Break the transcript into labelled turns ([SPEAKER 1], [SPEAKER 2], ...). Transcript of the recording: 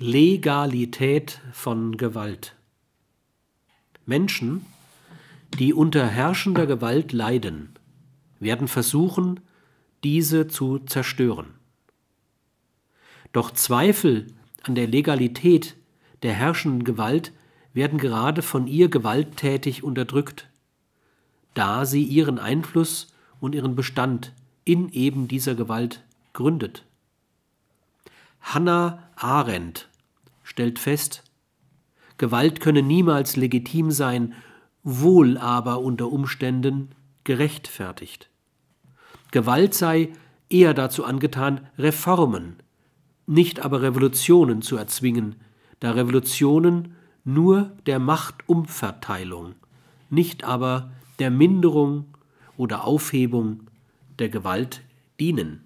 [SPEAKER 1] Legalität von Gewalt. Menschen, die unter herrschender Gewalt leiden, werden versuchen, diese zu zerstören. Doch Zweifel an der Legalität der herrschenden Gewalt werden gerade von ihr gewalttätig unterdrückt, da sie ihren Einfluss und ihren Bestand in eben dieser Gewalt gründet. Hannah Arendt stellt fest, Gewalt könne niemals legitim sein, wohl aber unter Umständen gerechtfertigt. Gewalt sei eher dazu angetan, Reformen, nicht aber Revolutionen zu erzwingen, da Revolutionen nur der Machtumverteilung, nicht aber der Minderung oder Aufhebung der Gewalt dienen.